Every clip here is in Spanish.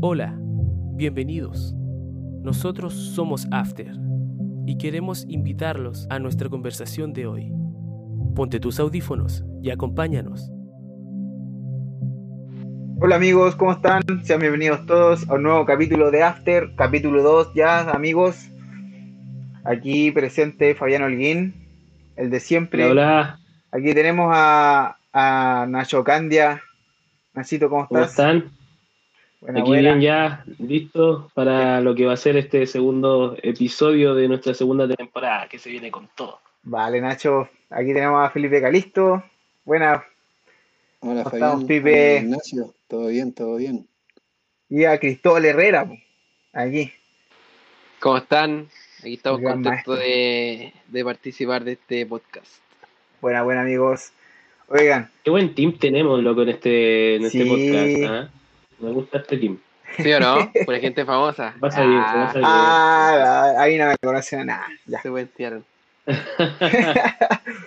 Hola, bienvenidos. Nosotros somos After y queremos invitarlos a nuestra conversación de hoy. Ponte tus audífonos y acompáñanos. Hola amigos, ¿cómo están? Sean bienvenidos todos a un nuevo capítulo de After, capítulo 2 ya, amigos. Aquí presente Fabián Holguín, el de siempre. Hola, Aquí tenemos a, a Nacho Candia. Nachito, ¿cómo ¿cómo estás? están? Buena, Aquí buena. bien ya listos para lo que va a ser este segundo episodio de nuestra segunda temporada, que se viene con todo. Vale, Nacho. Aquí tenemos a Felipe Calisto. Buena. Hola ¿Cómo Fabián, estamos, Pipe? Hola, Ignacio, todo bien, todo bien. Y a Cristóbal Herrera. Aquí. ¿Cómo están? Aquí estamos gran contentos de, de participar de este podcast. Buena, buena, amigos. Oigan, Qué buen team tenemos, loco, en este, en este podcast. ¿ah? Me gusta este team. ¿Sí o no? Pura gente famosa. Se pasa bien, se Ah, pasa bien. ah, ahí no me conocen nada. Ya. Se.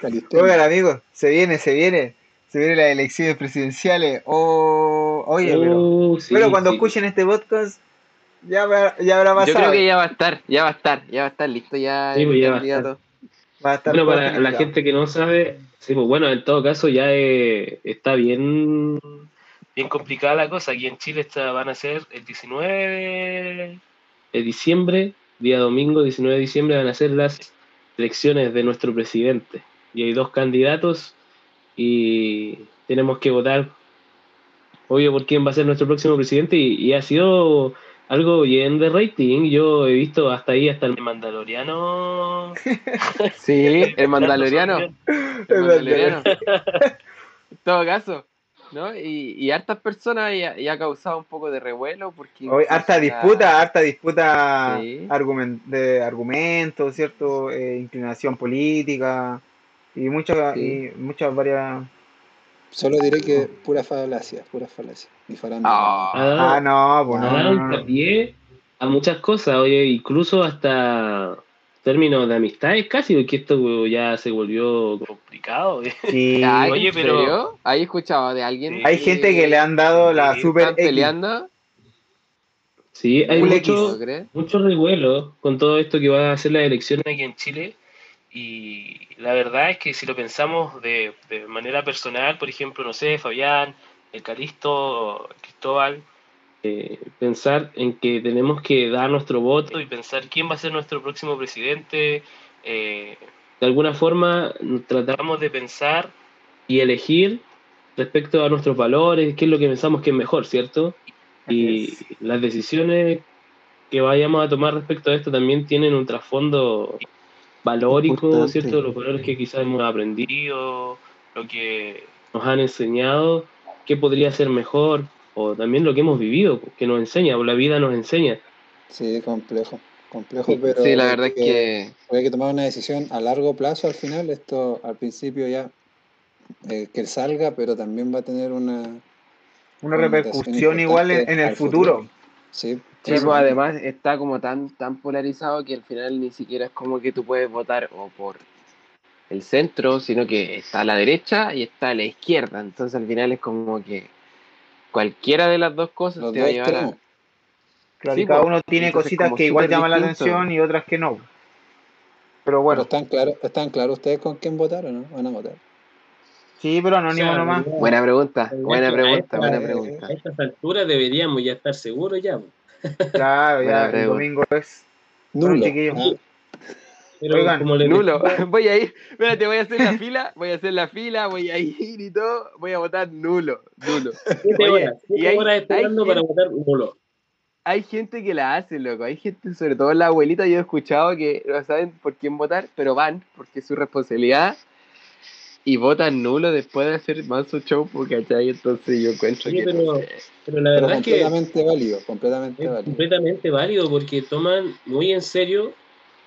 Calistenia. Oigan, amigos, se viene, se viene. Se vienen las elecciones presidenciales. Oh, oye, pero, Oh, sí, pero cuando sí. escuchen este podcast, ya, habrá- ya habrá pasado. Yo creo que ya va a estar, ya va a estar, ya va a estar listo ya Sí, pues ya va a candidato. Va a estar Bueno, para la gente que no sabe, sí, pues bueno, en todo caso ya eh, está bien, bien complicada la cosa. Aquí en Chile está, van a ser el 19 de diciembre, día domingo 19 de diciembre, van a ser las elecciones de nuestro presidente. Y hay dos candidatos y tenemos que votar, obvio, por quién va a ser nuestro próximo presidente. Y, y ha sido algo bien de rating. Yo he visto hasta ahí, hasta el Mandaloriano. Sí, el mandaloriano. El El mandaloriano. En todo caso, ¿no? Y, y hartas personas y ha, y ha causado un poco de revuelo porque Hoy, harta disputa, harta disputa Sí. argumen- de argumentos, ¿cierto? Eh, inclinación política y muchas, Sí. y muchas varias. Solo diré que pura falacia, pura falacia. Ah, Ah, no, pues no, ha no, a muchas cosas, oye, incluso hasta términos de amistades casi, porque esto ya se volvió complicado. Sí. ay, Oye, ¿en pero- serio? ¿Ahí escuchado de alguien? Hay gente que le han dado la Sí, super ¿Están X. peleando? Sí, hay Full mucho, ¿No crees? mucho revuelo con todo esto que va a hacer las elecciones aquí en Chile. Y la verdad es que si lo pensamos de, de manera personal, por ejemplo, no sé, Fabián, el Calisto, Cristóbal, eh, pensar en que tenemos que dar nuestro voto y pensar quién va a ser nuestro próximo presidente. eh, de alguna forma tratamos de pensar y elegir respecto a nuestros valores, qué es lo que pensamos que es mejor, ¿cierto? Y las decisiones que vayamos a tomar respecto a esto también tienen un trasfondo valórico, Importante. ¿cierto? Los valores que quizás hemos aprendido, lo que nos han enseñado, qué podría ser mejor, o también lo que hemos vivido, que nos enseña, o la vida nos enseña. Sí, complejo, complejo, pero Sí, la verdad es que hay que tomar una decisión a largo plazo al final. Esto al principio ya eh, que salga, pero también va a tener una Una repercusión igual en, en el futuro. Sí, sí, pues además está como tan, tan polarizado que al final ni siquiera es como que tú puedes votar o por el centro, sino que está a la derecha y está a la izquierda. Entonces al final es como que cualquiera de las dos cosas los te va a llevar a... Claro, Sí, y cada pues, uno tiene entonces cositas que igual llaman la atención y otras que no. Pero Pero bueno, están claros, están claros ustedes con quién votar o no? Van a votar. sí, pero anónimo O sea, nomás. Buena pregunta, buena pregunta, buena pregunta. A estas alturas deberíamos ya estar seguros ya. Claro, ya el domingo es. Bueno, Nulo. Pero Oigan, como les Nulo, decía, voy a ir, espérate, voy a hacer la fila, voy a hacer la fila, voy a ir y todo, voy a votar nulo, nulo. siete Oye, horas, siete hay- horas esperando hay para gente- votar nulo. Hay gente que la hace, loco. Hay gente, sobre todo la abuelita, yo he escuchado que no saben por quién votar, pero van, porque es su responsabilidad. Y votan nulo después de hacer manso show, ¿cachai? Entonces yo encuentro que. pero- no sé. Pero la pero verdad es que completamente válido, completamente es válido. completamente válido porque toman muy en serio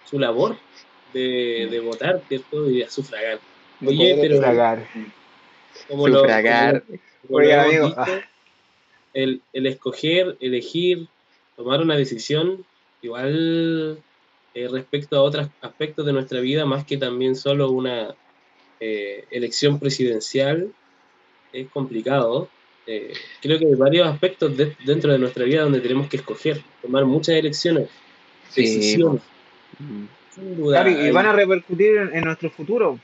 su labor de, de votar, ¿cierto? Y de sufragar. De Oye, pero como Sufragar. como- como Oiga, lo hemos amigo, visto, ah. el, el escoger, elegir, tomar una decisión, igual eh, respecto a otros aspectos de nuestra vida, más que también solo una eh, elección presidencial, es complicado. eh, creo que hay varios aspectos de- dentro de nuestra vida donde tenemos que escoger, tomar muchas elecciones, Sí, decisiones. Mm. Sin duda, Claro, y hay- van a repercutir en, en nuestro futuro.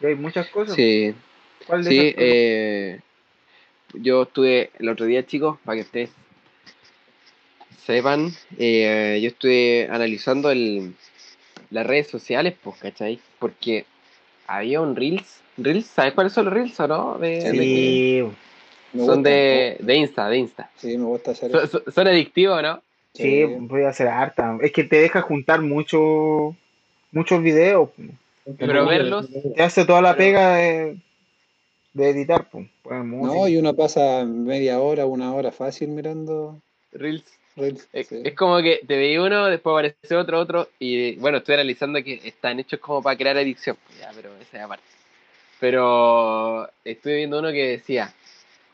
Y hay muchas cosas. Sí, ¿Cuál de sí. eh, yo estuve el otro día, chicos, para que ustedes sepan, eh, yo estuve analizando el, las redes sociales, pues, ¿cachai? Porque había un Reels. Reels, ¿sabes cuáles son los Reels o no? De- Sí, son gusta, de, de Insta, de Insta. Sí, me gusta hacer Son, eso. son- son adictivos, ¿no? Sí, voy a hacer harta. Es que te deja juntar mucho, muchos videos. Pero verlos- Te hace toda la Pero- pega de, de editar. Pues. No, y uno pasa media hora, una hora fácil mirando Reels. Reels. Es, sí. es como que te veía uno, después aparece otro, otro, y bueno, estoy analizando que están hechos como para crear adicción, ya, pero esa es aparte. Pero estuve viendo uno que decía,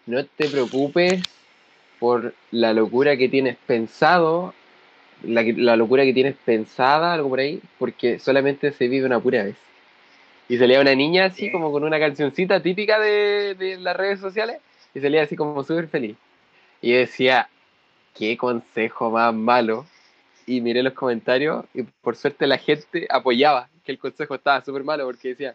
no te preocupes por la locura que tienes pensado, la, locura que tienes pensada, algo por ahí, porque solamente se vive una pura vez. Y salía una niña así como con una cancioncita típica de, de las redes sociales, y salía así como súper feliz. Y decía, qué consejo más malo. Y miré los comentarios y por suerte la gente apoyaba que el consejo estaba súper malo porque decía,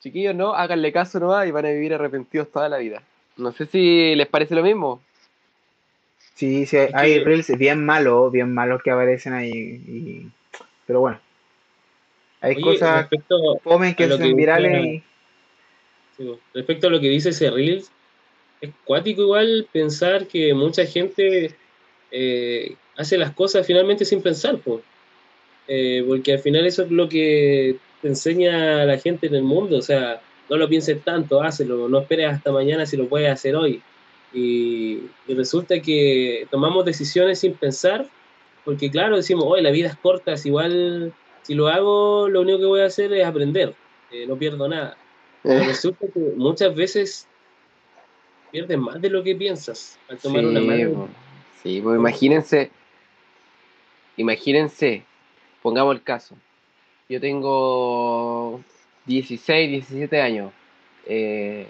chiquillos, no, háganle caso nomás y van a vivir arrepentidos toda la vida. No sé si les parece lo mismo. Sí, sí, hay reels bien malos, bien malos que aparecen ahí. y- Pero bueno, hay Oye, cosas comen que a son virales y sí, respecto a lo que dice ese Reels, es cuático igual pensar que mucha gente eh, hace las cosas finalmente sin pensar, po. Eh, porque al final eso es lo que te enseña la gente en el mundo, o sea, no lo pienses tanto, hazlo, no esperes hasta mañana si lo puedes hacer hoy. Y, y resulta que tomamos decisiones sin pensar, porque claro, decimos, hoy la vida es corta, si igual si lo hago, lo único que voy a hacer es aprender, eh, no pierdo nada. Pero resulta que muchas veces pierdes más de lo que piensas al tomar una mala po. Sí, pues imagínense, imagínense, pongamos el caso. Yo tengo 16, 17 años. eh,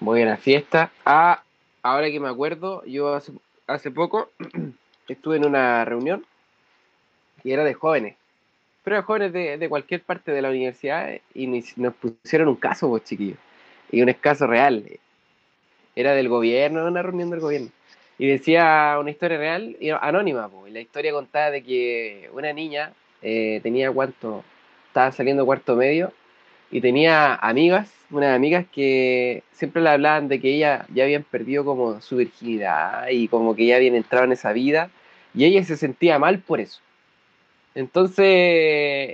voy a la fiesta. Ah, ahora que me acuerdo, yo hace, hace poco estuve en una reunión que era de jóvenes. Pero de jóvenes de, de cualquier parte de la universidad eh, y nos pusieron un caso, pues chiquillos. Y un caso real. Era del gobierno, una reunión del gobierno. Y decía una historia real, y anónima, po, y la historia contaba de que una niña eh, tenía cuánto, estaba saliendo cuarto medio, y tenía amigas, unas amigas que siempre le hablaban de que ella ya habían perdido como su virginidad y como que ya habían entrado en esa vida, y ella se sentía mal por eso. Entonces,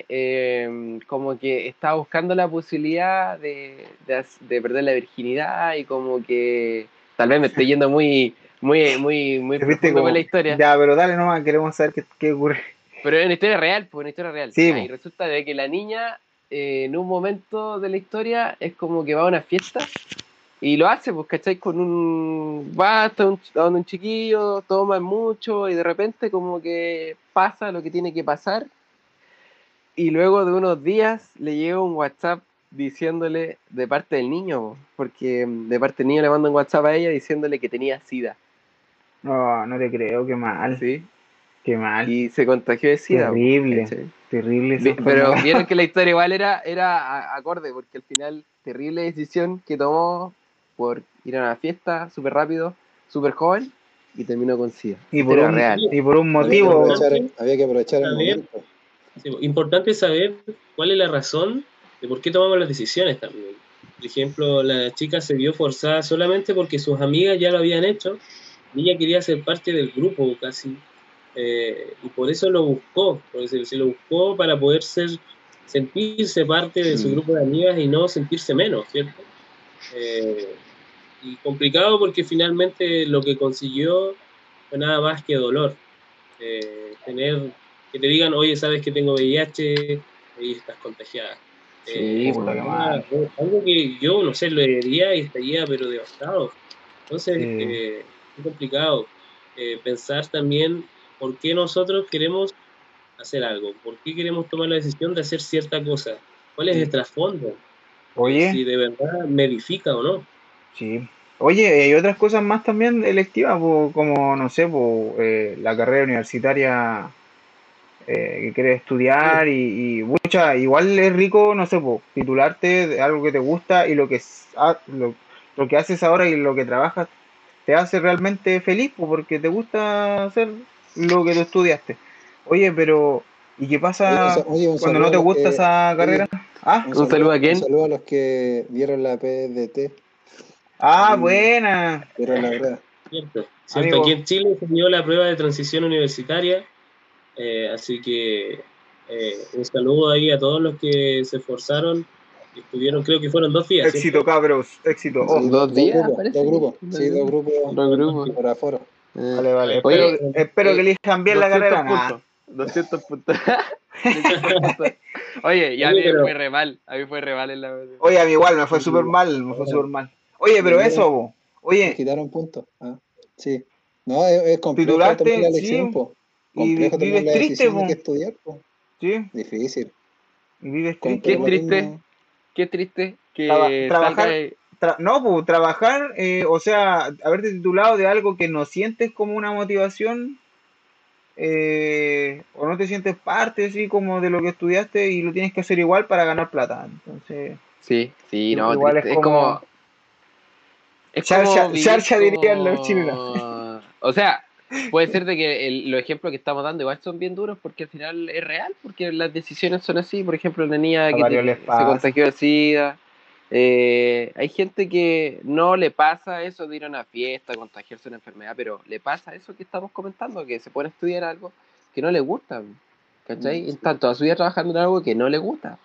eh, como que estaba buscando la posibilidad de, de, de perder la virginidad y como que tal vez me estoy yendo muy, muy, muy, muy profundo con la historia. ya, pero dale nomás, queremos saber qué, qué ocurre. Pero es una historia real, pues una historia real. Sí, po. y resulta de que la niña, eh, en un momento de la historia, es como que va a una fiesta y lo hace, pues, ¿cachai? Con un. Va hasta un, donde un chiquillo, toma mucho y de repente, como que pasa lo que tiene que pasar. Y luego de unos días le llega un WhatsApp diciéndole de parte del niño, po, porque mm, de parte del niño le manda un WhatsApp a ella diciéndole que tenía SIDA. No, no te creo, qué mal, ¿sí? Qué mal. Y se contagió de SIDA. Terrible. ¿cachai? Terrible. Pero vieron que la historia igual era, acorde, porque al final, terrible decisión que tomó por ir a una fiesta súper rápido, súper joven, y terminó con SIDA. y, por Era un, real. y por un Había que motivo. había que aprovechar el momento. Sí, po. importante saber cuál es la razón de por qué tomamos las decisiones también. Por ejemplo, la chica se vio forzada solamente porque sus amigas ya lo habían hecho y ella quería ser parte del grupo casi. Eh, y por eso lo buscó, por decirlo así, lo buscó para poder ser, sentirse parte de su Mm. grupo de amigas y no sentirse menos, ¿cierto? Eh, y complicado porque finalmente lo que consiguió fue nada más que dolor. Eh, tener que te digan, oye, sabes que tengo VIH y estás contagiada. Sí, Eh, qué era mal. algo que yo, no sé, leería y estaría, pero devastado. Entonces, Sí. eh, es complicado eh, pensar también por qué nosotros queremos hacer algo, por qué queremos tomar la decisión de hacer cierta cosa, cuál es el trasfondo, Oye, si de verdad me edifica o no. sí. Oye, hay otras cosas más también electivas, como, no sé, po, eh, la carrera universitaria eh, que quieres estudiar y, y mucha, igual es rico, no sé, po, titularte de algo que te gusta y lo que, lo, lo que haces ahora y lo que trabajas te hace realmente feliz, po, porque te gusta hacer lo que tú estudiaste. Oye, pero, ¿y qué pasa oye, cuando no te gusta que- esa carrera? Ah, Un saludo a quién? Un saludo a los que vieron la PDT, ah, Mm. buena. vieron la verdad. Cierto, cierto. Aquí en Chile se dio la prueba de transición universitaria, eh, así que eh, un saludo ahí a todos los que se esforzaron y estuvieron, creo que fueron dos días. Éxito, cabros, éxito. Oh, Sí, dos días, grupos, dos grupos, sí, dos grupos. grupos Dos grupos. por aforo. Eh, Vale, vale. Oye, espero espero eh, que elijan bien la 200 carrera. Puntos. 200 puntos. 200 puntos. Oye, ya a mí me pero- fue re mal. A mí fue re mal en la. Oye, a mí igual me fue súper mal, me fue súper mal. Oye, pero eso. Me oye, quitaron puntos. Ah, sí. No, es, es complejo Titularte, tomar la sí. elección, po. Y tomar vives la triste, po. qué estudiar, po. sí, Difícil. y vives triste. Qué triste. Qué triste que Traba- salga trabajar- de- Tra- no, pues trabajar, eh, o sea, haberte titulado de algo que no sientes como una motivación, eh, o no te sientes parte, así como de lo que estudiaste y lo tienes que hacer igual para ganar plata. Entonces, Sí, sí, no, Igual es es como. Es Charcha- como vivir charcha dirían los chilenos. O sea, puede ser de que el- los ejemplos que estamos dando igual son bien duros porque al final es real, porque las decisiones son así. Por ejemplo, la niña que te- se contagió de SIDA. Eh, hay gente que no le pasa eso de ir a una fiesta, contagiarse una enfermedad, pero le pasa eso que estamos comentando, que se pone a estudiar algo que no le gusta. ¿Cachai? Mm, sí. Están toda su vida trabajando en algo que no le gusta.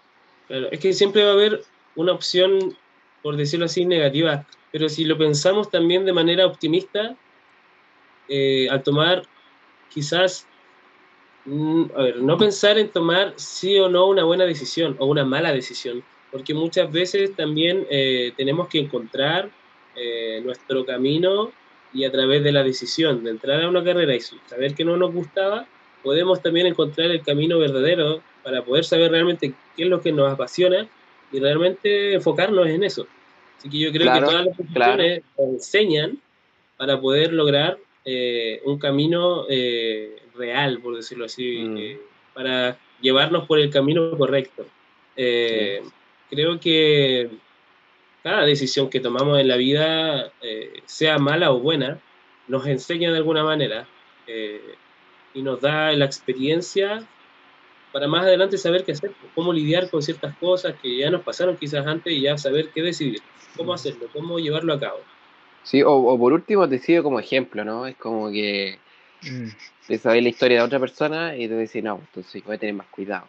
Claro, es que siempre va a haber una opción, por decirlo así, negativa, pero si lo pensamos también de manera optimista, eh, al tomar quizás, mm, a ver, no pensar en tomar sí o no una buena decisión o una mala decisión, porque muchas veces también eh, tenemos que encontrar eh, nuestro camino y a través de la decisión de entrar a una carrera y saber que no nos gustaba, podemos también encontrar el camino verdadero para poder saber realmente qué es lo que nos apasiona y realmente enfocarnos en eso. Así que yo creo Claro, que todas las profesiones nos enseñan para poder lograr eh, un camino eh, real, por decirlo así, Mm. eh, para llevarnos por el camino correcto. Eh, Creo que cada decisión que tomamos en la vida, eh, sea mala o buena, nos enseña de alguna manera eh, y nos da la experiencia para más adelante saber qué hacer, cómo lidiar con ciertas cosas que ya nos pasaron quizás antes y ya saber qué decidir, cómo hacerlo, cómo llevarlo a cabo. Sí, o, o por último te sirve como ejemplo, ¿no? Es como que mm, te sabes la historia de otra persona y te decís, no, entonces voy a tener más cuidado.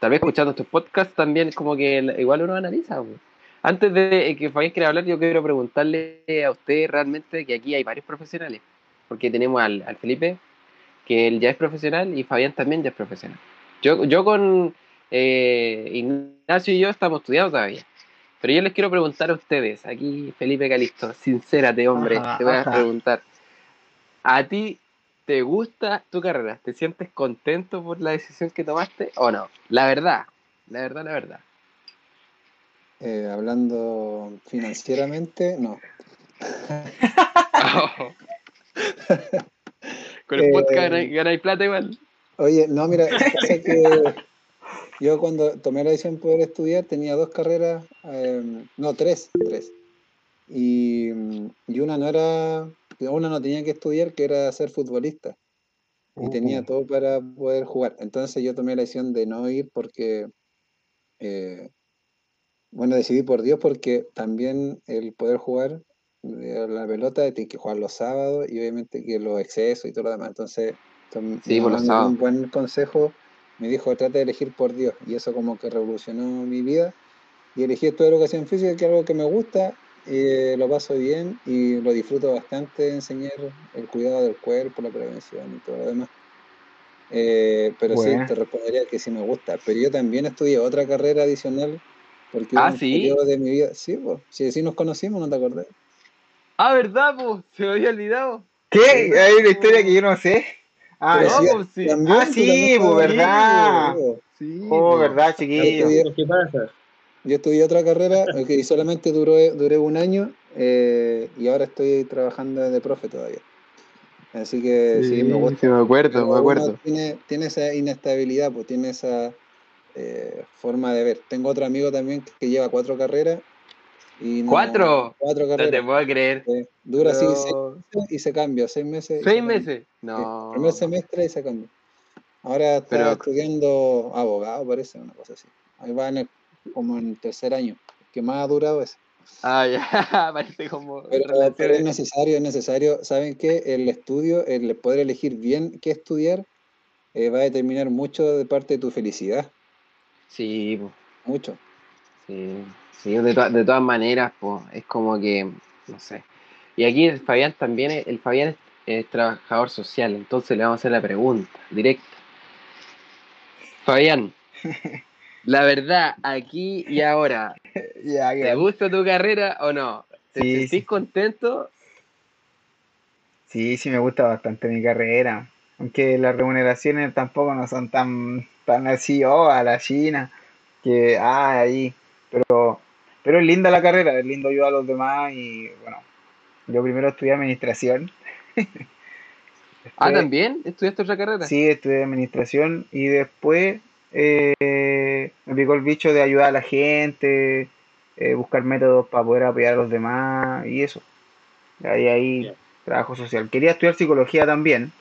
Tal vez escuchando estos podcasts también es como que igual uno analiza. pues. Antes de que Fabián quiera hablar, yo quiero preguntarle a usted realmente que aquí hay varios profesionales, porque tenemos al, al Felipe, que él ya es profesional, y Fabián también ya es profesional. Yo, yo con eh, Ignacio y yo estamos estudiando todavía. Pero yo les quiero preguntar a ustedes, aquí Felipe Calisto, sincérate hombre, Ajá, te voy a preguntar, ¿a ti te gusta tu carrera? ¿Te sientes contento por la decisión que tomaste o no? La verdad, la verdad, la verdad. Eh, hablando financieramente, no. Con el Eh, podcast ganáis, ganáis plata igual. Oye, no, mira, pasa que yo cuando tomé la decisión de poder estudiar tenía dos carreras, eh, no, tres, tres. Y, y una no era, una no tenía que estudiar, que era ser futbolista. Y tenía todo para poder jugar. Entonces yo tomé la decisión de no ir porque, eh, bueno, decidí por Dios porque también el poder jugar de la pelota tienes que jugar los sábados y obviamente que los excesos y todo lo demás. Entonces, Sí, por los un buen consejo, me dijo, trata de elegir por Dios. Y eso como que revolucionó mi vida. Y elegí esto de educación física, que es algo que me gusta, eh, lo paso bien y lo disfruto bastante enseñar el cuidado del cuerpo, la prevención y todo lo demás. Eh, pero Buena. sí, te respondería que sí me gusta. Pero yo también estudié otra carrera adicional porque Ah, un ¿sí? periodo de mi vida. Sí, pues, si sí nos conocimos, ¿no te acordás? Ah, ¿verdad, po? Se me había olvidado. ¿Qué? Hay una historia que yo no sé. Ah, no, sí, pues sí. también, Ah, sí, pues, ¿verdad? pues, Sí, Oh, verdad, chiquillo. ¿Qué pasa? Yo estudié otra carrera que solamente duró, duré un año eh, y ahora estoy trabajando de profe todavía. Así que sí, me gusta. sí, me acuerdo, me acuerdo. Tiene, tiene esa inestabilidad, pues tiene esa eh, forma de ver. Tengo otro amigo también que lleva cuatro carreras. Y no- ¿Cuatro? Cuatro No te carreras. puedo creer. Sí. Dura así seis Pero- meses y se cambia, seis meses. y ¿Seis se meses? Sí, No. Primer semestre y se cambia. Ahora está Pero- estudiando abogado, parece, una cosa así. Ahí va en el- como en el tercer año. que más ha durado es. Ah, ya, parece como. Pero, es necesario, es necesario. ¿Saben qué? El estudio, el poder elegir bien qué estudiar, eh, va a determinar mucho de parte de tu felicidad. Sí, Mucho. sí, sí, de, to- de todas maneras, pues, es como que, no sé. Y aquí el Fabián también, es- el Fabián es, es trabajador social, entonces le vamos a hacer la pregunta directa. Fabián, la verdad, aquí y ahora, Ya, ¿te gusta tu carrera o no? ¿Te Sí, sentís sí. contento? Sí, sí me gusta bastante mi carrera. Aunque las remuneraciones tampoco no son tan, tan así, oh, a la China, que, ah, ahí. Pero, pero es linda la carrera, es lindo ayudar a los demás y, bueno, yo primero estudié administración. Ah, ¿también? ¿Estudiaste otra carrera? Sí, estudié administración y después eh, me picó el bicho de ayudar a la gente, eh, buscar métodos para poder apoyar a los demás y eso. Ahí, ahí, trabajo social. Quería estudiar psicología también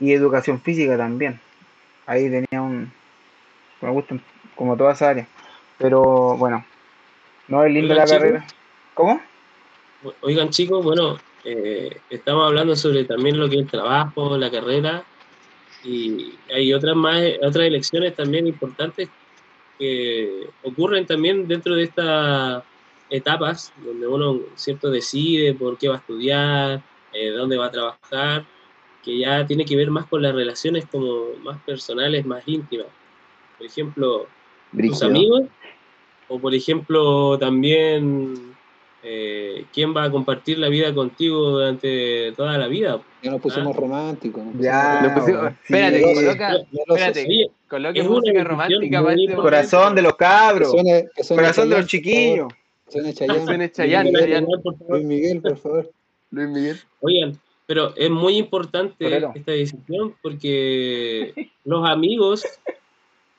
y educación física también. Ahí tenía un... Me gustan como todas esas áreas. Pero bueno, no es linda la carrera. ¿Cómo? Oigan chicos, bueno, eh, estamos hablando sobre también lo que es el trabajo, la carrera, y hay otras más, otras elecciones también importantes que ocurren también dentro de estas etapas, donde uno cierto decide por qué va a estudiar, eh, dónde va a trabajar, que ya tiene que ver más con las relaciones como más personales, más íntimas. Por ejemplo, tus Brígido. amigos, o por ejemplo también eh, quién va a compartir la vida contigo durante toda la vida. Ya nos pusimos Ah. románticos. nos Ya, Lo pusimos- espérate, sí. coloca, espérate, coloque es música romántica para este momento. Corazón de los Que cabros, suene, que suene corazón de los chiquillos. Suene Chayanne. suene Chayanne, Luis. Miguel, por favor. Luis Miguel, por favor. Luis Miguel. Oigan, pero es muy importante esta decisión porque los amigos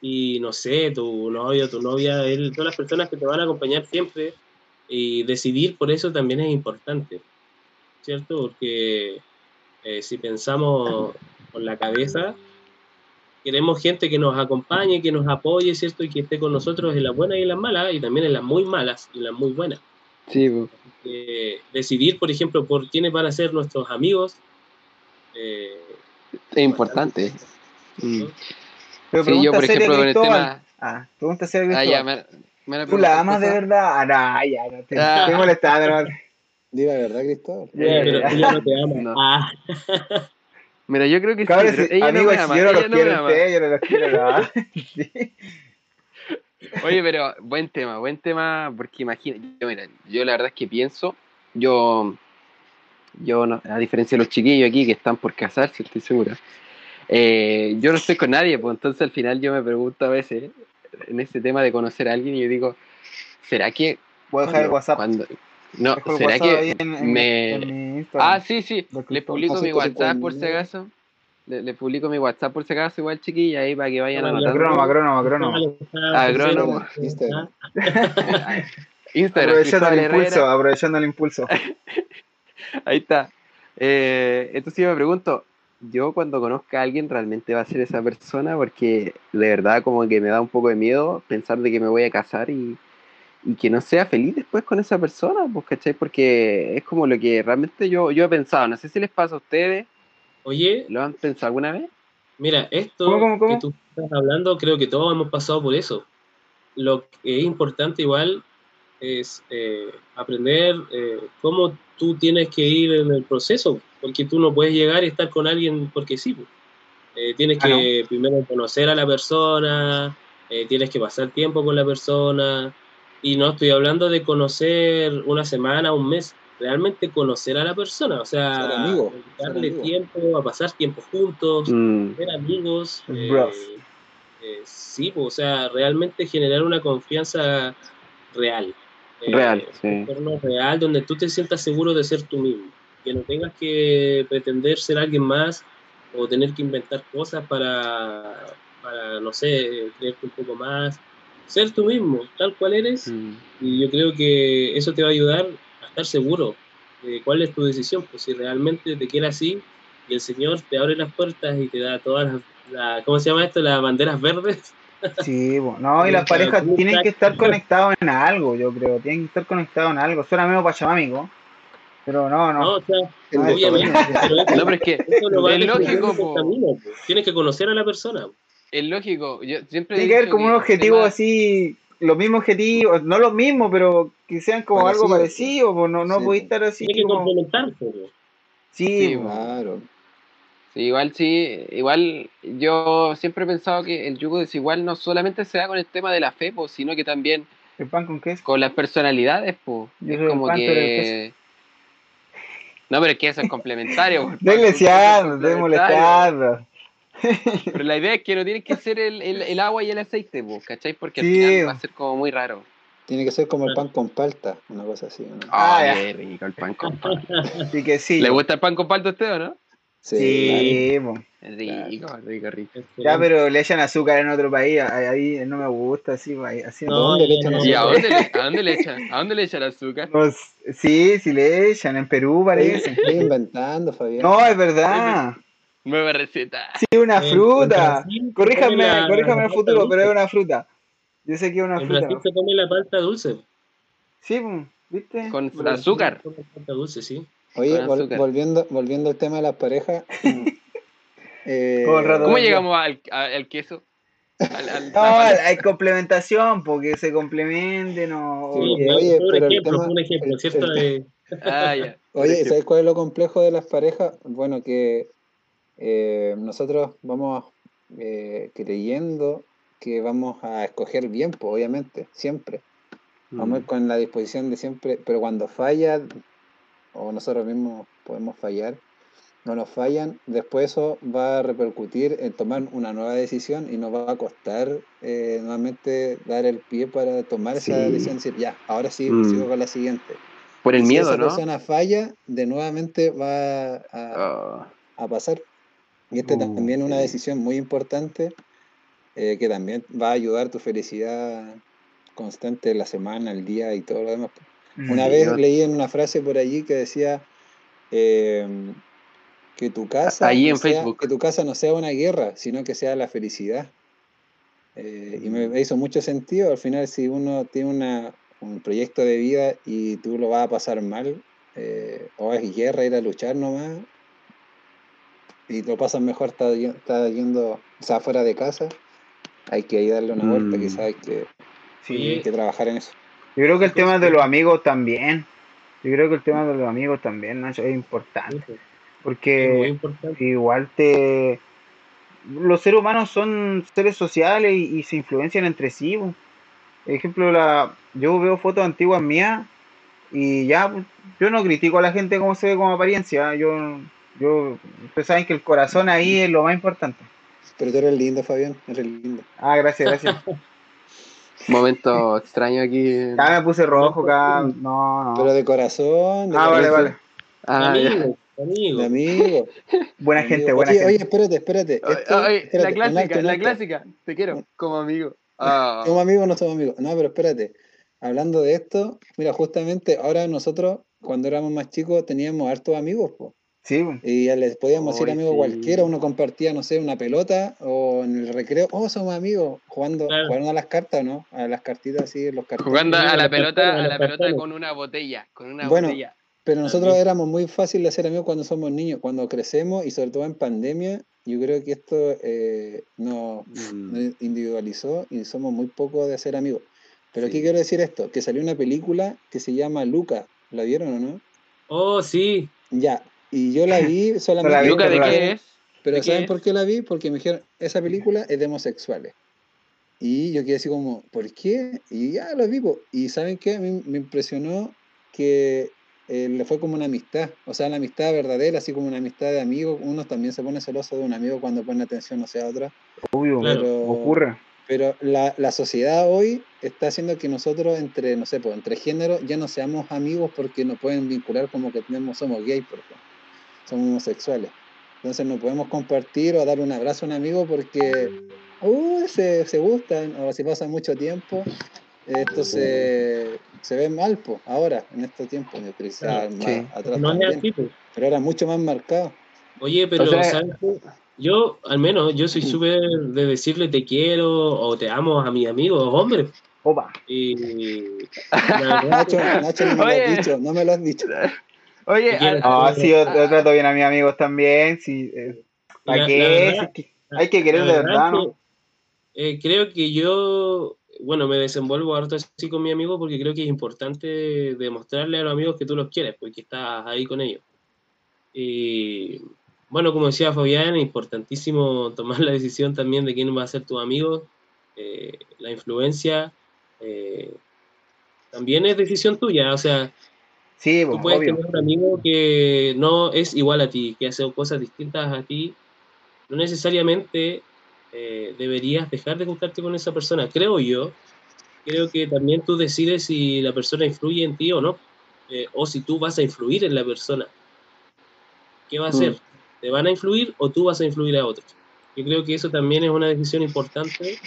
y no sé, tu novio, tu novia, él, todas las personas que te van a acompañar siempre y decidir por eso también es importante, ¿cierto? Porque eh, si pensamos con la cabeza, queremos gente que nos acompañe, que nos apoye, ¿cierto? Y que esté con nosotros en las buenas y en las malas, y también en las muy malas y en las muy buenas Sí, eh, decidir, por ejemplo, por quiénes van a ser nuestros amigos. eh, es importante. Mm. Pero Sí, yo, por ejemplo, con el tema. Ah, pregunta seria, Ah, ya, Cristóbal. me, me la ¿Tú la amas de verdad? Ah, no, ya, no te, Ah. no. Di la verdad, Cristóbal. Oye, pero ella no te ama. No. Ah, Mira, yo creo que sí, si- ella amigos, no me ama. si yo no los quiero ustedes, yo no los quiero nada. Sí. Oye, pero buen tema, buen tema, porque imagina, yo, mira, yo la verdad es que pienso, yo, yo no, a diferencia de los chiquillos aquí que están por casarse, estoy segura, eh, yo no estoy con nadie, pues entonces al final yo me pregunto a veces, en ese tema de conocer a alguien, y yo digo, ¿será que Voy a dejar el WhatsApp. cuando- no, Dejo el ¿será WhatsApp ahí que en, me... en mi. Ah, sí, sí, todo- publico mi WhatsApp por si acaso, le, le publico mi WhatsApp por si acaso, igual chiquilla, ahí para que vayan Ah, anotando. Agrónomo, agrónomo, agrónomo. Agrónomo. Instagram. Instagram, Aprovechando el impulso, aprovechando el impulso. Ahí está. Eh, entonces yo me pregunto, yo cuando conozca a alguien realmente va a ser esa persona porque de verdad como que me da un poco de miedo pensar de que me voy a casar y, y que no sea feliz después con esa persona, pues, ¿cachai? Porque es como lo que realmente yo, yo he pensado, no sé si les pasa a ustedes, Oye, ¿lo han pensado alguna vez? mira, esto ¿Cómo, cómo, cómo? que tú estás hablando, creo que todos hemos pasado por eso. Lo que es importante igual es eh, aprender eh, cómo tú tienes que ir en el proceso, porque tú no puedes llegar y estar con alguien porque sí. pues. Eh, tienes Ah, que primero conocer a la persona, eh, tienes que pasar tiempo con la persona, y no estoy hablando de conocer una semana, un mes, realmente conocer a la persona, o sea, Ser amigo, darle ser amigo. tiempo, a pasar tiempo juntos, Mm, ser amigos, eh, Bros. Eh, sí, pues, o sea, realmente generar una confianza real. Eh, Real, sí. Un entorno real donde tú te sientas seguro de ser tú mismo. Que no tengas que pretender ser alguien más o tener que inventar cosas para, para no sé, creerte un poco más. Ser tú mismo, tal cual eres. Mm. Y yo creo que eso te va a ayudar a estar seguro de cuál es tu decisión. Pues si realmente te quiere así y el Señor te abre las puertas y te da todas las, la- ¿cómo se llama esto? Las banderas verdes. Sí, no, y las parejas tienen que estar conectados en algo, yo creo. Tienen que estar conectados en algo. Suena medio pachamámico, pero no, No, no. o sea, No, obviamente. pero eso- No, pero es que eso lo va es lógico, camino. Tienes que conocer a la persona. es lógico. Yo siempre Tiene que haber como un objetivo tema- así, los mismos objetivos, no los mismos, pero que sean como algo Parecido. parecido, pues no, no Sí. podéis estar así Tienes que como... complementarse. po. Sí, Sí. Claro. Sí, igual sí, igual yo siempre he pensado que el yugo desigual no solamente se da con el tema de la fe, pues, sino que también el pan con queso. con las personalidades, pues. Yo Es como pan, que... No, pero es que eso es complementario. pues, Estoy molestando. Pero la idea es que no tiene que ser el, el, el agua y el aceite, pues, ¿cachai? Porque al final va a ser como muy raro. Tiene que ser como el pan con palta, una cosa así. ¿no? Ah, Ay, qué rico el pan con palta. Así que sí. ¿Le gusta el pan con palta a usted o no? Sí, po. Rico, rico, rico. Ya, pero le echan azúcar en otro país, ahí, no me gusta, así, No, ¿Dónde le echan no, ¿Y a azúcar? dónde, le, a dónde le echan? ¿A dónde le echan azúcar? No s- sí, sí le echan, en Perú parece. Estoy inventando, Fabián. No, es verdad. Nueva receta. Sí, una fruta. Corríjame, la- corríjame en el futuro, pero es una fruta. Yo sé que es una En fruta. Brasil se come la palta dulce. Sí, po, ¿viste? Con azúcar. come palta dulce, sí. Oye, Con vol- azúcar. volviendo, volviendo al tema de las parejas. eh, el rato. ¿Cómo llegamos al, a- al queso? Al, al- No, hay complementación, porque se complementen o... Sí, oye, pero el tema- un ejemplo, el- ¿cierto? el- De- Ah, ya. Oye, ¿sabes cuál es lo complejo de las parejas? Bueno, que eh, nosotros vamos eh, creyendo que vamos a escoger bien, pues obviamente, siempre. Vamos a ir con la disposición de siempre, pero cuando falla, o nosotros mismos podemos fallar, no nos fallan, después eso va a repercutir en tomar una nueva decisión y nos va a costar eh, nuevamente dar el pie para tomar esa decisión y decir, ya, ahora sí, Mm. sigo con la siguiente. Por el Y si miedo, esa ¿no? persona falla, de nuevamente va a, Oh, a pasar. Y esta Uh, también es una decisión muy importante eh, que también va a ayudar tu felicidad constante la semana, el día y todo lo demás. Una Mm, vez yo- leí en una frase por allí que decía eh, que tu casa Ahí no en sea- Facebook. que tu casa no sea una guerra, sino que sea la felicidad. Eh, y me hizo mucho sentido. Al final, si uno tiene una, un proyecto de vida y tú lo vas a pasar mal, eh, o es guerra ir a luchar nomás, y lo pasas mejor está, está yendo, o sea, fuera de casa, hay que ahí darle una vuelta, Mm. quizás hay que, Sí. hay que trabajar en eso. Yo creo que el tema de los amigos también. Yo creo que el tema de los amigos también, Nacho, es importante. es Porque importante. igual te... Los seres humanos son seres sociales y, y se influencian entre sí. po. Por ejemplo, la, yo veo fotos antiguas mías y ya, yo no critico a la gente como se ve como apariencia. Yo, yo, ustedes saben que el corazón ahí es lo más importante. Pero tú eres lindo, Fabián, eres lindo. Ah, gracias, gracias. momento extraño aquí. Ya me puse rojo, acá. No, Pero no. de corazón, de Ah, vale, corazón, vale. Ah, ya. amigo, amigo. de amigo. Buena amigo. gente, buena oye, gente. Oye, espérate, espérate. Esto- ay, espérate, la clásica, alto, la clásica. Te quiero como amigo. Ah. Somos amigos o no somos amigos. No, pero espérate. Hablando de esto, mira, justamente ahora nosotros, cuando éramos más chicos, teníamos hartos amigos, po. Sí. Y ya les podíamos decir Ay, amigos sí. cualquiera, uno compartía, no sé, una pelota o en el recreo, oh, somos amigos, jugando, Claro. jugando a las cartas, ¿no? A las cartitas así, los cartones. Jugando a la pelota, a la pelota con una botella, con una Bueno, botella. Pero nosotros éramos muy fáciles de ser amigos cuando somos niños, cuando crecemos y sobre todo en pandemia, yo creo que esto eh, nos Mm. nos individualizó y somos muy pocos de ser amigos. Pero Sí. aquí quiero decir esto, que salió una película que se llama Luca, ¿la vieron o no? Oh, sí. Ya, y yo la vi solamente... La vi, ¿Luca de qué es? Pero ¿De qué ¿saben por qué la vi? Porque me dijeron, esa película es de homosexuales. Y yo quedé así como, ¿por qué? Y ya la vi. po. Y ¿saben qué? A mí me impresionó que eh, le fue como una amistad, o sea, la amistad verdadera, así como una amistad de amigos. Uno también se pone celoso de un amigo cuando pone atención hacia otra. Obvio, Claro. Pero, ocurre. pero la, la sociedad hoy está haciendo que nosotros entre, no sé, pues, entre géneros ya no seamos amigos porque nos pueden vincular como que tenemos, somos gays, por ejemplo. Somos homosexuales. Entonces no podemos compartir o dar un abrazo a un amigo porque uh, se, se gustan o si pasa mucho tiempo, esto se, se ve mal, pues, ahora, en estos tiempos, Claro, más sí. atrás No también, así, pues. pero era mucho más marcado. Oye, pero O sea- ¿sabes? Yo, al menos, yo soy súper de decirle te quiero o te amo a mis amigos, hombres. Opa. Y Nacho, Nacho no me lo Oye. has dicho, no me lo has dicho. Oye, ¿Te quieres? al- Ah, sí, yo, yo trato bien a mis amigos también. Sí, eh, ¿Para la qué? verdad- es que hay que querer de verdad verdad, ¿no? que, eh, creo que yo, bueno, me desenvuelvo harto así con mi amigo porque creo que es importante demostrarle a los amigos que tú los quieres, porque estás ahí con ellos. Y bueno, como decía Fabián, es importantísimo tomar la decisión también de quién va a ser tu amigo, eh, la influencia. eh, también es decisión tuya, o sea, Sí, Tú pues, puedes obvio. tener un amigo que no es igual a ti, que hace cosas distintas a ti. No necesariamente eh, deberías dejar de juntarte con esa persona, creo yo. Creo que también tú decides si la persona influye en ti o no, eh, o si tú vas a influir en la persona. ¿Qué va a hacer? ¿Te van a influir o tú vas a influir a otros? Yo creo que eso también es una decisión importante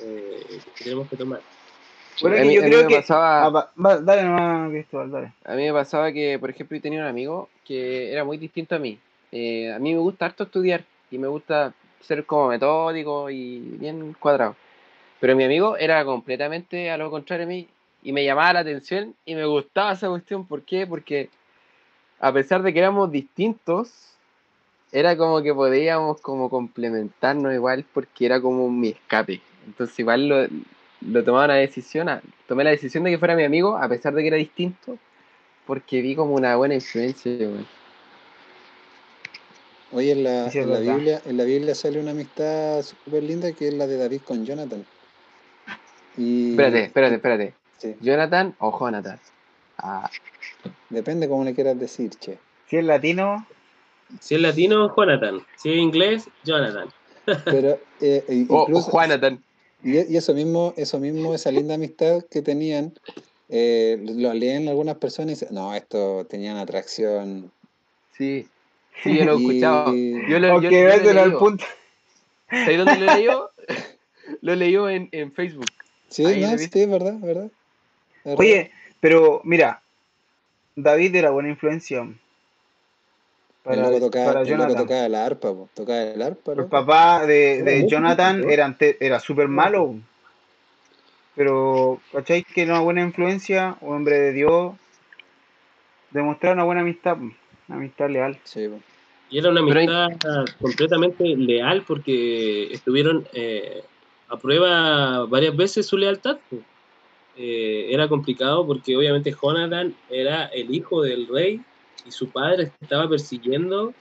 eh, que tenemos que tomar. Bueno, a que mí- yo a mí creo me que. pasaba- Ah, va- va- dale nomás, Cristóbal, dale. A mí me pasaba que, por ejemplo, yo tenía un amigo que era muy distinto a mí. Eh, a mí me gusta harto estudiar y me gusta ser como metódico y bien cuadrado. Pero mi amigo era completamente a lo contrario a mí y me llamaba la atención y me gustaba esa cuestión. ¿Por qué? Porque a pesar de que éramos distintos, era como que podíamos como complementarnos igual porque era como mi escape. Entonces igual lo, lo tomaba una decisión, a- tomé la decisión de que fuera mi amigo a pesar de que era distinto porque vi como una buena influencia. weón. Oye, en la, Sí, en la. Biblia, en la Biblia sale una amistad súper linda que es la de David con Jonathan. Y, Espérate, espérate, espérate. Sí, ¿Jonathan o Jonathan? Ah, depende cómo le quieras decir, che. Si es latino, Si es latino, Jonathan. Si es inglés, Jonathan. Pero eh, e- o, Jonathan. Y, y eso mismo, eso mismo, esa linda amistad que tenían, eh, lo leen algunas personas y dicen, no, esto tenían atracción. Sí, sí, yo lo he escuchado. Yo lo, yo- aunque yo lo al leído. punto. ¿Sabes dónde lo leí yo? lo leí yo en, en Facebook. Sí, no, lo sí, es verdad, verdad. Verdad. Oye, pero mira, David era buena influencia el para, loco tocaba, para el loco Jonathan. tocaba la arpa, po, tocaba el arpa, El papá de, Jonathan era, ante- era súper malo. Pero, ¿cachai? Que era una buena influencia, un hombre de Dios, demostrar una buena amistad, una amistad leal. Sí, po. Y era una hay- amistad completamente leal porque estuvieron eh, a prueba varias veces su lealtad. Eh, era complicado porque obviamente Jonathan era el hijo del rey y su padre estaba persiguiendo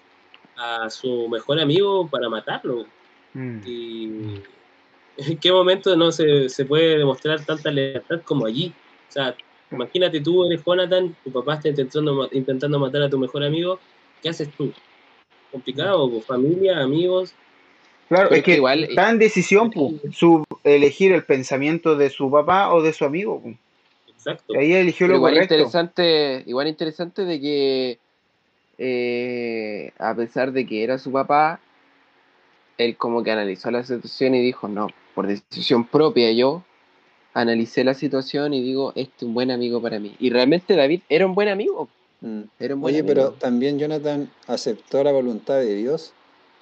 a su mejor amigo para matarlo. Mm. Y en qué momento no se, se puede demostrar tanta lealtad como allí. O sea, imagínate tú eres Jonathan, tu papá está intentando, intentando matar a tu mejor amigo, ¿qué haces tú? Complicado, pues, familia, amigos. Claro, Pero es que igual- está en decisión, pu, su, elegir el pensamiento de su papá o de su amigo. pu. Exacto. Y ahí eligió lo igual correcto. interesante, igual interesante de que eh, a pesar de que era su papá, él como que analizó la situación y dijo, no, por decisión propia yo analicé la situación y digo, este es un buen amigo para mí. Y realmente David era un buen amigo. Mm. Era un buen Oye, pero también Jonathan aceptó la voluntad de Dios,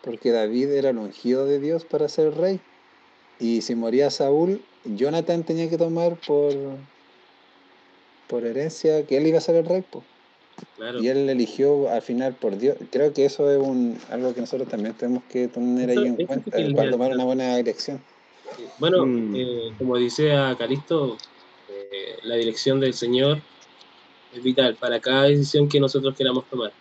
porque David era el ungido de Dios para ser rey. Y si moría Saúl, Jonathan tenía que tomar por, por herencia que él iba a ser el rey. po. Claro. Y él eligió al final por Dios. Creo que eso es un, algo que nosotros también tenemos que tener ahí en cuenta para tomar una buena elección. Bueno, Mm. eh, como dice a Calisto, eh, la dirección del Señor es vital para cada decisión que nosotros queramos tomar.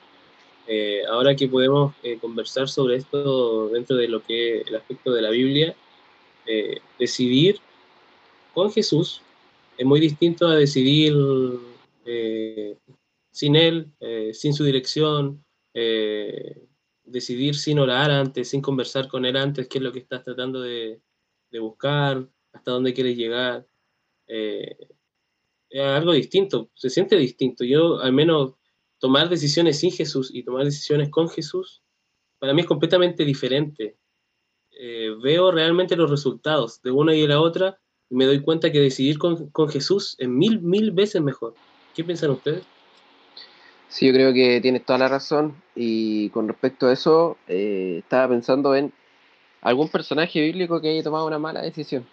Eh, ahora que podemos eh, conversar sobre esto dentro de lo que es el aspecto de la Biblia, eh, decidir con Jesús es muy distinto a decidir eh, sin él, eh, sin su dirección, eh, decidir sin orar antes, sin conversar con él antes, qué es lo que estás tratando de, buscar, hasta dónde quieres llegar. es algo distinto, se siente distinto. Yo al menos tomar decisiones sin Jesús y tomar decisiones con Jesús, para mí es completamente diferente. veo realmente los resultados de una y de la otra me doy cuenta que decidir con, con Jesús es mil, mil veces mejor. ¿Qué piensan ustedes? Sí, yo creo que tienes toda la razón. Y con respecto a eso, eh, estaba pensando en algún personaje bíblico que haya tomado una mala decisión.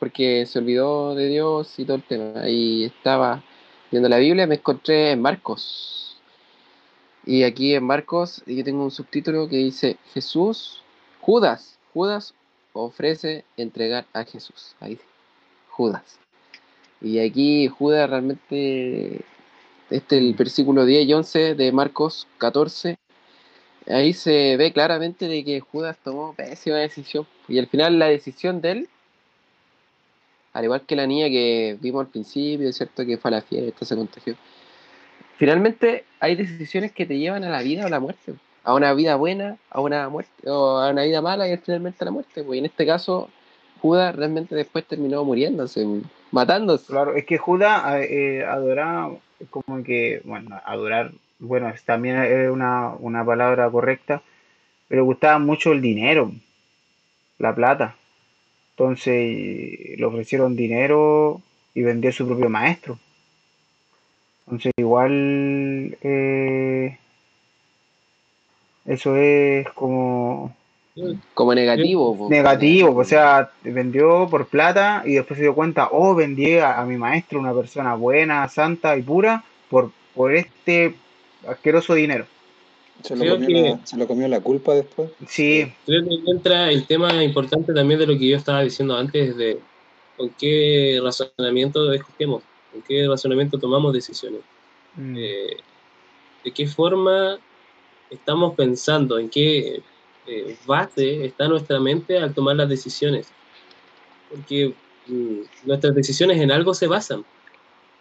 Porque se olvidó de Dios y todo el tema. Y estaba viendo la Biblia, me encontré en Marcos. Y aquí en Marcos yo tengo un subtítulo que dice Jesús, Judas, Judas ofrece entregar a Jesús. Ahí Judas. Y aquí Judas realmente, este el versículo 10 y 11 de Marcos 14, ahí se ve claramente de que Judas tomó pésima decisión. Y al final la decisión de él, al igual que la niña que vimos al principio, es cierto que fue a la fiesta, se contagió. Finalmente hay decisiones que te llevan a la vida o a la muerte. A una vida buena, a una muerte, o a una vida mala y finalmente a la muerte. Pues en este caso, Judas realmente después terminó muriéndose, matándose. Claro, es que Judas eh, adoraba, como que, bueno, adorar, bueno, también es una, una palabra correcta, pero gustaba mucho el dinero, la plata. Entonces le ofrecieron dinero y vendió su propio maestro. Entonces igual eh, eso es como como negativo. Negativo, o sea, vendió por plata y después se dio cuenta, oh, vendí a, mi maestro, una persona buena, santa y pura, por, por este asqueroso dinero. Se lo, comió la, se lo, comió la, culpa después. Sí. Creo que entra el tema importante también de lo que yo estaba diciendo antes, de con qué razonamiento escogemos, con qué razonamiento tomamos decisiones. Mm. Eh, de qué forma estamos pensando, en qué eh, base está nuestra mente al tomar las decisiones. Porque mm, nuestras decisiones en algo se basan.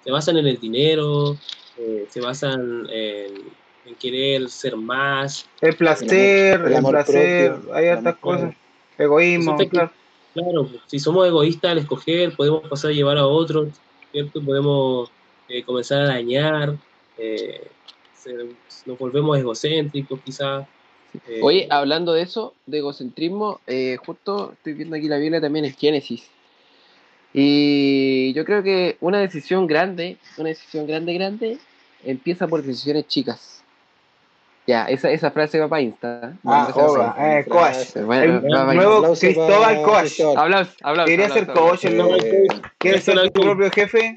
Se basan en el dinero, eh, se basan en, querer ser más. El placer, el, placer, hay otras cosas. Egoísmo, claro. claro. si somos egoístas al escoger, podemos pasar a llevar a otros, ¿cierto? Podemos eh, comenzar a dañar, nos volvemos egocéntricos quizás. Eh, Oye, hablando de eso, de egocentrismo, eh, justo estoy viendo aquí la Biblia también es Génesis. Y yo creo que una decisión grande, una decisión grande, grande, empieza por decisiones chicas. Ya, esa, esa frase va para Insta. Ah, joda, eh, coach. Bueno, el nuevo Cristóbal Coach. Hablamos, hablamos. Quería ser coach, el nuevo. ¿Quieres ser tu propio jefe?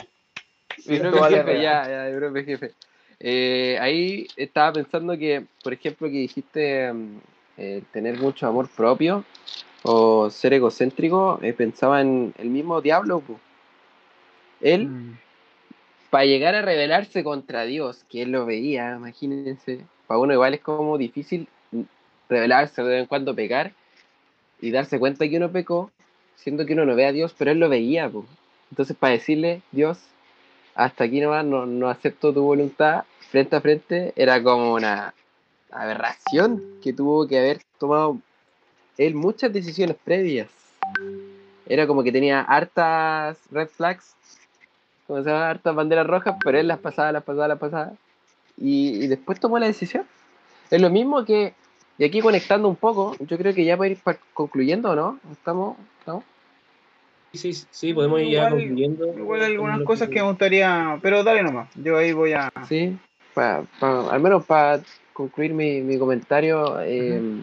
Mi propio jefe, ya, ya, mi propio jefe. Eh, ahí estaba pensando que, por ejemplo, que dijiste mm, eh, tener mucho amor propio o ser egocéntrico, eh, pensaba en el mismo diablo. Él, mm. para llegar a rebelarse contra Dios, que él lo veía, imagínense, para uno igual es como difícil rebelarse de vez en cuando pecar y darse cuenta que uno pecó, siendo que uno no ve a Dios, pero él lo veía. Entonces, para decirle, Dios, hasta aquí nomás no, no acepto tu voluntad frente a frente, era como una aberración que tuvo que haber tomado él muchas decisiones previas. Era como que tenía hartas red flags, como se llama, hartas banderas rojas, pero él las pasaba, las pasaba, las pasaba. Y, y después tomó la decisión. Es lo mismo que, y aquí conectando un poco, yo creo que ya para ir concluyendo, ¿no? ¿Estamos? ¿Estamos? Sí, sí, podemos ir ya concluyendo. Igual algunas cosas que me gustaría, pero dale nomás, yo ahí voy a... Sí, al menos para concluir mi, comentario, em,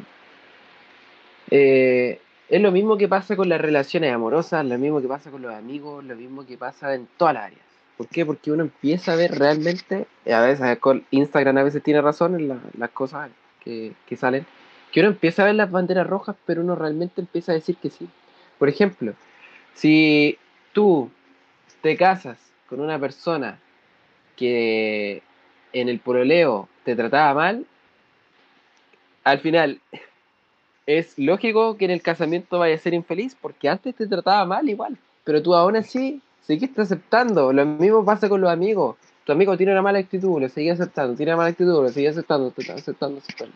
eh, es lo mismo que pasa con las relaciones amorosas, lo mismo que pasa con los amigos, lo mismo que pasa en todas las áreas. ¿Por qué? Porque uno empieza a ver realmente, a veces con Instagram a veces tiene razón en las cosas que, que salen, que uno empieza a ver las banderas rojas, pero uno realmente empieza a decir que sí. Por ejemplo, si tú te casas con una persona que en el pololeo te trataba mal, al final es lógico que en el casamiento vaya a ser infeliz porque antes te trataba mal igual, pero tú aún así seguiste aceptando. Lo mismo pasa con los amigos. Tu amigo tiene una mala actitud, le seguís aceptando, tiene una mala actitud, le seguís aceptando, aceptando, aceptando, aceptando.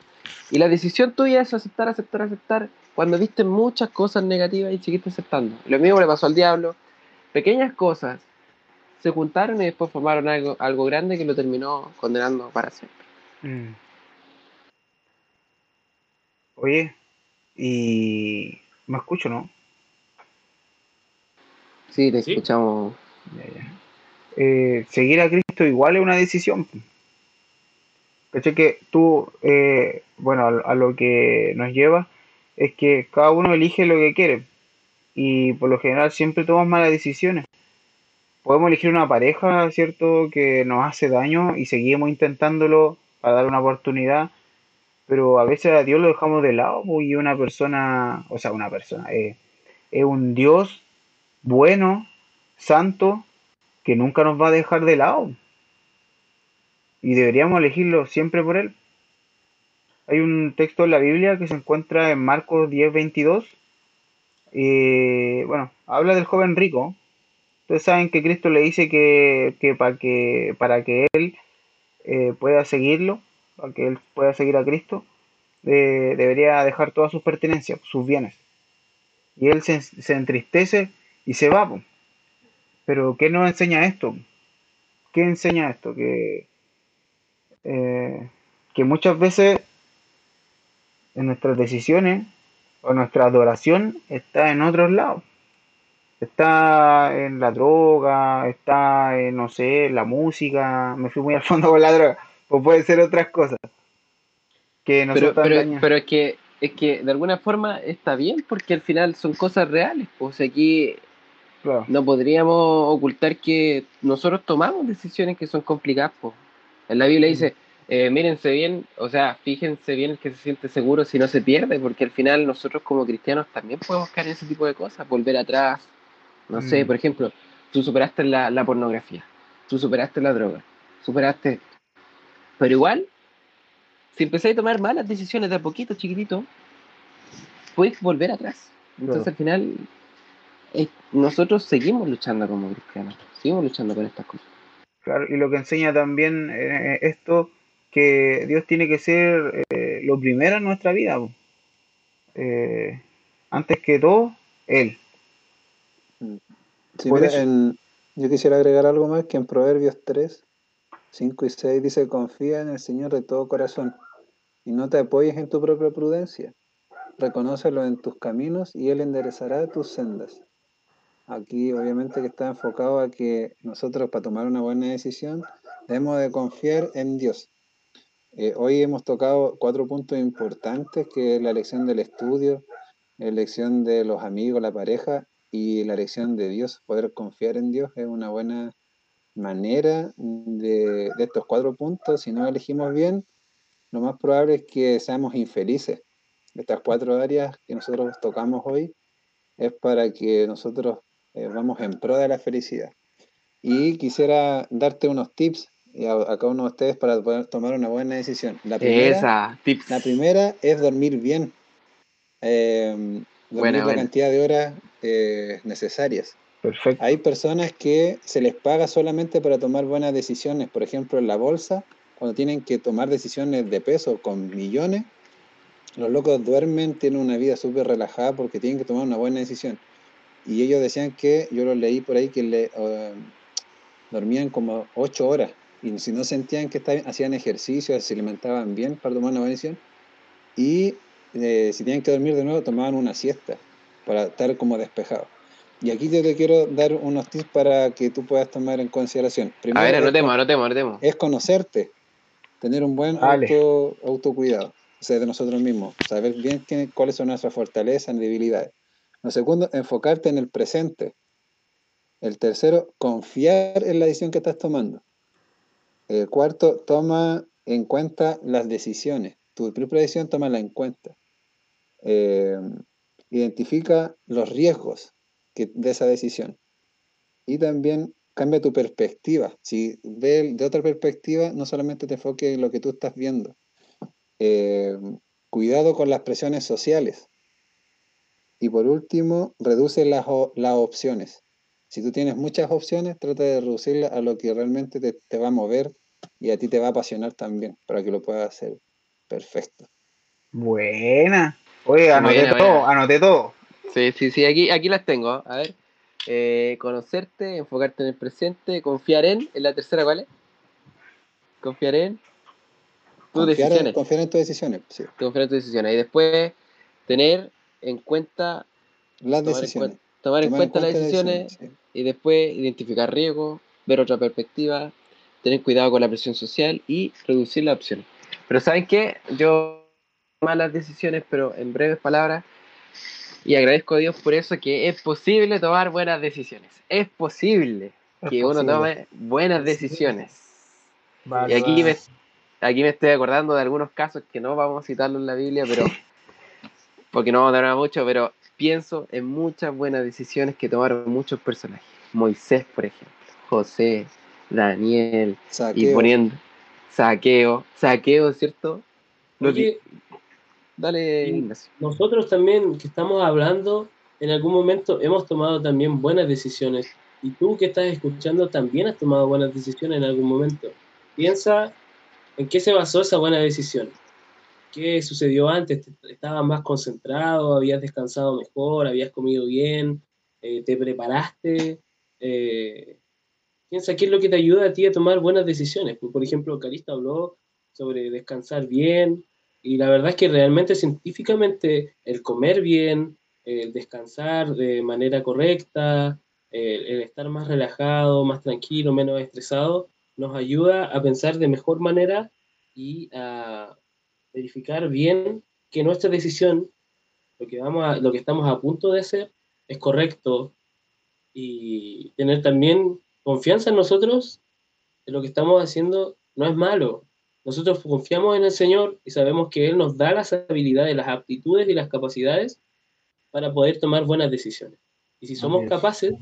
Y la decisión tuya es aceptar, aceptar, aceptar, cuando viste muchas cosas negativas y seguiste aceptando. Lo mismo le pasó al diablo. Pequeñas cosas se juntaron y después formaron algo, algo grande que lo terminó condenando para siempre. Mm. Oye, y me escucho, ¿no? Sí, te Sí. escuchamos. Ya, ya. Eh, seguir a Cristo igual es una decisión. ¿Cachai? Que tú, eh, bueno, a, lo que nos lleva es que cada uno elige lo que quiere. Y por lo general siempre tomamos malas decisiones. Podemos elegir una pareja, ¿cierto? Que nos hace daño y seguimos intentándolo para dar una oportunidad. Pero a veces a Dios lo dejamos de lado y una persona, o sea, una persona, eh, es un Dios bueno, santo, que nunca nos va a dejar de lado. Y deberíamos elegirlo siempre por Él. Hay un texto en la Biblia que se encuentra en Marcos 10, 22. Y bueno, habla del joven rico. Ustedes saben que Cristo le dice que, que, para, que para que Él eh, pueda seguirlo, para que Él pueda seguir a Cristo, eh, debería dejar todas sus pertenencias, sus bienes. Y Él se, entristece y se va. Pero ¿qué nos enseña esto? ¿Qué enseña esto? Que, eh, que muchas veces en nuestras decisiones o nuestra adoración está en otros lados. Está en la droga, está en, no sé, la música. Me fui muy al fondo con la droga. O puede ser otras cosas. Que nos Pero, pero, pero es que es que de alguna forma está bien porque al final son cosas reales. Pues, o sea, aquí Claro. no podríamos ocultar que nosotros tomamos decisiones que son complicadas. pues. En la Biblia dice, eh, mírense bien, o sea, fíjense bien el que se siente seguro si no se pierde, porque al final nosotros como cristianos también podemos caer en ese tipo de cosas, volver atrás. No sé, Mm. por ejemplo, tú superaste la, la pornografía, tú superaste la droga, superaste... Pero igual, si empezáis a tomar malas decisiones de a poquito, chiquitito, puedes volver atrás. Entonces Claro. al final, eh, nosotros seguimos luchando como cristianos, seguimos luchando con estas cosas. Claro, y lo que enseña también eh, esto, que Dios tiene que ser eh, lo primero en nuestra vida. Eh, antes que todo, Él. Sí, Por mira, eso- en- yo quisiera agregar algo más que en Proverbios 3, 5 y 6 dice, confía en el Señor de todo corazón y no te apoyes en tu propia prudencia. Reconócelo en tus caminos y Él enderezará tus sendas. Aquí obviamente que está enfocado a que nosotros para tomar una buena decisión debemos de confiar en Dios. Eh, hoy hemos tocado cuatro puntos importantes, que es la elección del estudio, la elección de los amigos, la pareja y la elección de Dios. Poder confiar en Dios es una buena manera de, de estos cuatro puntos. Si no elegimos bien, lo más probable es que seamos infelices. Estas cuatro áreas que nosotros tocamos hoy es para que nosotros eh, vamos en pro de la felicidad. Y quisiera darte unos tips y a, a cada uno de ustedes para poder tomar una buena decisión. La primera, Esa, tips. la primera es dormir bien. Eh, dormir Buena, la buena. cantidad de horas eh, necesarias. Perfecto. Hay personas que se les paga solamente para tomar buenas decisiones. Por ejemplo, en la bolsa, cuando tienen que tomar decisiones de peso con millones, los locos duermen, tienen una vida súper relajada porque tienen que tomar una buena decisión. Y ellos decían que, yo lo leí por ahí, que le, eh, dormían como ocho horas. Y si no sentían que estaban, hacían ejercicio, se alimentaban bien para tomar una buena decisión. Y eh, si tenían que dormir de nuevo, tomaban una siesta para estar como despejados. Y aquí yo te quiero dar unos tips para que tú puedas tomar en consideración. A Primero ver, es anotemos, anotemos, anotemos. es conocerte, tener un buen auto, autocuidado, o sea, de nosotros mismos, saber bien cuáles son nuestras fortalezas y debilidades. Lo segundo, enfocarte en el presente. El tercero, confiar en la decisión que estás tomando. El cuarto, toma en cuenta las decisiones. Tu propia decisión, tómala en cuenta. Eh, identifica los riesgos que, de esa decisión. Y también cambia tu perspectiva. Si ve de otra perspectiva, no solamente te enfoques en lo que tú estás viendo. Eh, cuidado con las presiones sociales. Y por último, reduce las, o- las opciones. Si tú tienes muchas opciones, trata de reducirla a lo que realmente te, te va a mover y a ti te va a apasionar también, para que lo puedas hacer perfecto. Buena. Oye, anoté Buena, todo, buena. anoté todo. Sí, sí, sí, aquí, aquí las tengo. A ver. Eh, conocerte, enfocarte en el presente, confiar en. ¿En la tercera cuál es? Confiar en tus Confiar en, decisiones. confiar en tus decisiones, sí. Confiar en tus decisiones. Y después tener en cuenta, Las tomar en, decisiones. cuen- tomar en cuenta las decisiones decisiones, sí. y después identificar riesgos, ver otra perspectiva, tener cuidado con la presión social y reducir las opciones. Pero ¿saben qué? Yo malas decisiones, pero en breves palabras, y agradezco a Dios por eso, que es posible tomar buenas decisiones. Es posible Es que uno tome buenas decisiones. Vale, Y aquí me, aquí me estoy acordando de algunos casos que no vamos a citarlos en la Biblia, pero porque no vamos a hablar mucho, pero pienso en muchas buenas decisiones que tomaron muchos personajes. Moisés, por ejemplo, José, Daniel, y Saqueo. poniendo saqueo, saqueo, ¿cierto? Lo Oye, que- Dale. Ignacio. nosotros también que estamos hablando, en algún momento hemos tomado también buenas decisiones. Y tú que estás escuchando también has tomado buenas decisiones en algún momento. Piensa en qué se basó esa buena decisión. ¿Qué sucedió antes? ¿Estabas más concentrado? ¿Habías descansado mejor? ¿Habías comido bien? Eh, ¿Te preparaste? Eh, piensa qué es lo que te ayuda a ti a tomar buenas decisiones. Pues, Por ejemplo, Carista habló sobre descansar bien, y la verdad es que realmente científicamente el comer bien, el descansar de manera correcta, el, el estar más relajado, más tranquilo, menos estresado, nos ayuda a pensar de mejor manera y a verificar bien que nuestra decisión, lo que, vamos a- lo que estamos a punto de hacer, es correcto y tener también confianza en nosotros, en lo que estamos haciendo no es malo. Nosotros confiamos en el Señor y sabemos que Él nos da las habilidades, las aptitudes y las capacidades para poder tomar buenas decisiones. Y si somos capaces,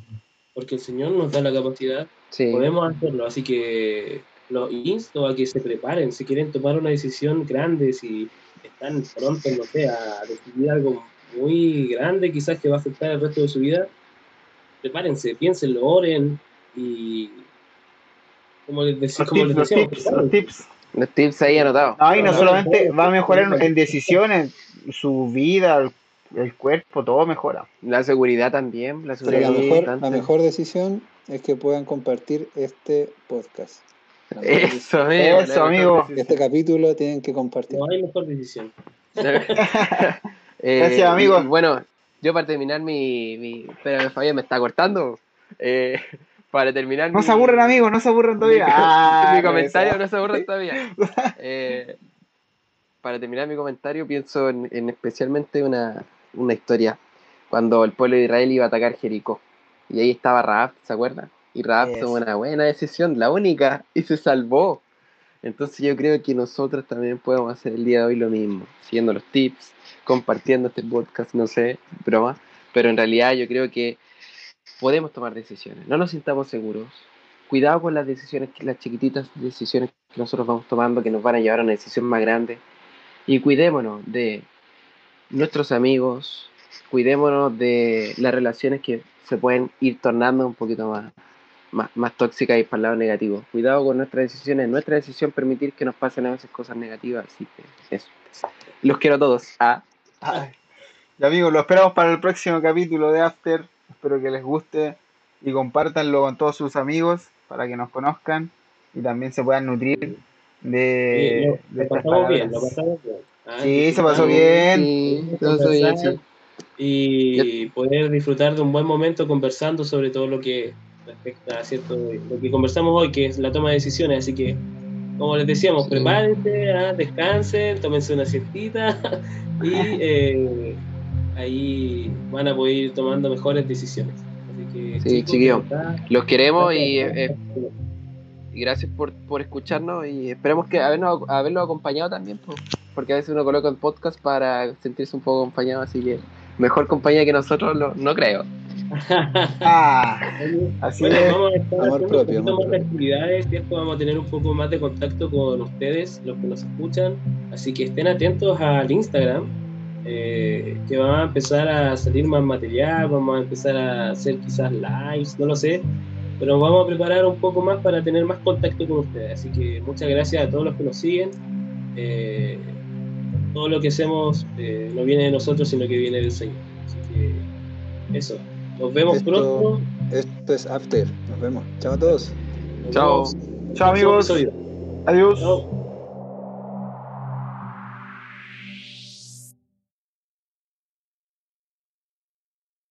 porque el Señor nos da la capacidad, Sí. podemos hacerlo. Así que los insto a que se preparen. Si quieren tomar una decisión grande, si están pronto, no sé, a decidir algo muy grande, quizás que va a afectar el resto de su vida, prepárense, piénsenlo, oren y. Como les, dec- Los como tips, les los decíamos, tips, prepárense. los tips. Los tips ahí anotados. No, y no No, solamente va a mejorar en, decisiones, su vida, el, el cuerpo, todo mejora. La seguridad también. La seguridad la mejor, la mejor decisión es que puedan compartir este podcast. Eso, amigo. Eso, amigo. Este capítulo tienen que compartir. No hay mejor decisión. Eh, Gracias, amigo. y Bueno, yo para terminar mi. mi espera, Fabián me está cortando. Eh, para terminar No mi- se aburren, amigos, no se aburren todavía. Mi, Ah, mi comentario esa. no se aburre todavía. Eh, para terminar mi comentario, pienso en, en especialmente una, una historia cuando el pueblo de Israel iba a atacar Jericó. Y ahí estaba Raab, ¿se acuerdan? Y Raab Yes. tomó una buena decisión, la única, y se salvó. Entonces yo creo que nosotros también podemos hacer el día de hoy lo mismo, siguiendo los tips, compartiendo este podcast, no sé, broma, pero en realidad yo creo que podemos tomar decisiones, no nos sintamos seguros. Cuidado con las decisiones, las chiquititas decisiones que nosotros vamos tomando que nos van a llevar a una decisión más grande. Y cuidémonos de nuestros amigos, cuidémonos de las relaciones que se pueden ir tornando un poquito más, más, más tóxicas y para el lado negativo. Cuidado con nuestras decisiones, nuestra decisión permitir que nos pasen a veces cosas negativas, así que eso. Los quiero a todos. Ah, Ay. Y amigos, lo esperamos para el próximo capítulo de After. Espero que les guste y compártanlo con todos sus amigos para que nos conozcan y también se puedan nutrir de, Sí, lo, de lo pasamos bien, lo pasamos bien. Ah, Sí, se pasó bien. Sí, bien, sí. Y poder disfrutar de un buen momento conversando sobre todo lo que respecta a cierto lo que conversamos hoy, que es la toma de decisiones. Así que, como les decíamos, Sí. prepárense, ah, descansen, tómense una siestita y eh, ahí van a poder ir tomando mejores decisiones. Así que, Sí, chicos, chiquillo. de verdad, Los queremos y, gracias. eh, y gracias por, por escucharnos y esperemos que habernos, haberlo acompañado también, po, porque a veces uno coloca el podcast para sentirse un poco acompañado, así que mejor compañía que nosotros lo- no creo. Ah, así Bueno, es. vamos a estar Amor propio, un poquito amor más de actividades, ¿cierto? Vamos a tener un poco más de contacto con ustedes, los que nos escuchan. Así que estén atentos al Instagram eh, que va a empezar a salir más material, vamos a empezar a hacer quizás lives, no lo sé, pero vamos a preparar un poco más para tener más contacto con ustedes. Así que muchas gracias a todos los que nos siguen. Eh, todo lo que hacemos eh, no viene de nosotros, sino que viene del Señor. Así que eso. Nos vemos Esto- pronto. Esto es After. Nos vemos. Chao a todos. Nos Chao. vemos Chao, amigos. Adiós. Chao.